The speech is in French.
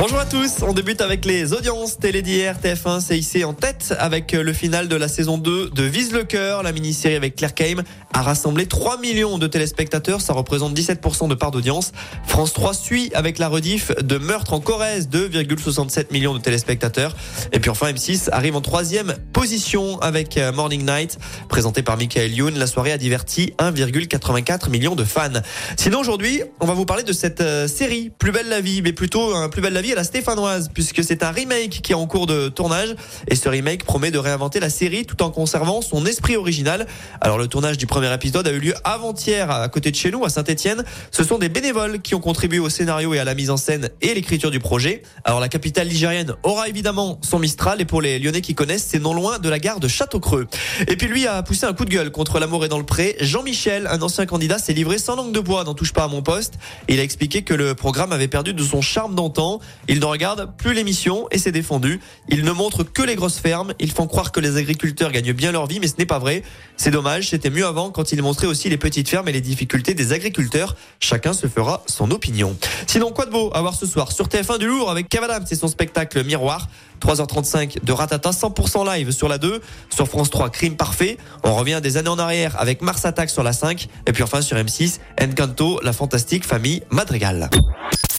Bonjour à tous, on débute avec les audiences télé d'hier. TF1 s'est hissé en tête avec le final de la saison 2 de Vise le cœur. La mini-série avec Claire Kaim a rassemblé 3 millions de téléspectateurs, ça représente 17% de part d'audience. France 3 suit avec la rediff de Meurtre en Corrèze, 2,67 millions de téléspectateurs. Et puis enfin M6 arrive en troisième position avec euh, Morning Night, présenté par Michael Youn. La soirée a diverti 1,84 millions de fans. Sinon aujourd'hui, on va vous parler de cette euh, série Plus belle la vie, mais plutôt un Plus belle la vie à la stéphanoise, puisque c'est un remake qui est en cours de tournage. Et ce remake promet de réinventer la série tout en conservant son esprit original. Alors le tournage du premier épisode a eu lieu avant-hier à côté de chez nous, à Saint-Etienne. Ce sont des bénévoles qui ont contribué au scénario et à la mise en scène et l'écriture du projet. Alors la capitale ligérienne aura évidemment son Mistral et pour les Lyonnais qui connaissent, c'est non loin de la gare de Château-Creux. Et puis lui a poussé un coup de gueule contre l'amour et dans le pré. Jean-Michel, un ancien candidat, s'est livré sans langue de bois n'en touche pas à mon poste. Il a expliqué que le programme avait perdu de son charme d'antan. Il ne regarde plus l'émission et s'est défendu. Il ne montre que les grosses fermes. Ils font croire que les agriculteurs gagnent bien leur vie, mais ce n'est pas vrai. C'est dommage, c'était mieux avant quand il montrait aussi les petites fermes et les difficultés des agriculteurs. Chacun se fera son opinion. Sinon, quoi de beau à voir ce soir sur TF1 du Lourd avec Cavadam, c'est son spectacle Miroir. 3h35 de Ratata 100% live sur la 2. Sur France 3, Crime Parfait. On revient des années en arrière avec Mars Attack sur la 5. Et puis enfin sur M6, Encanto, la fantastique famille Madrigal.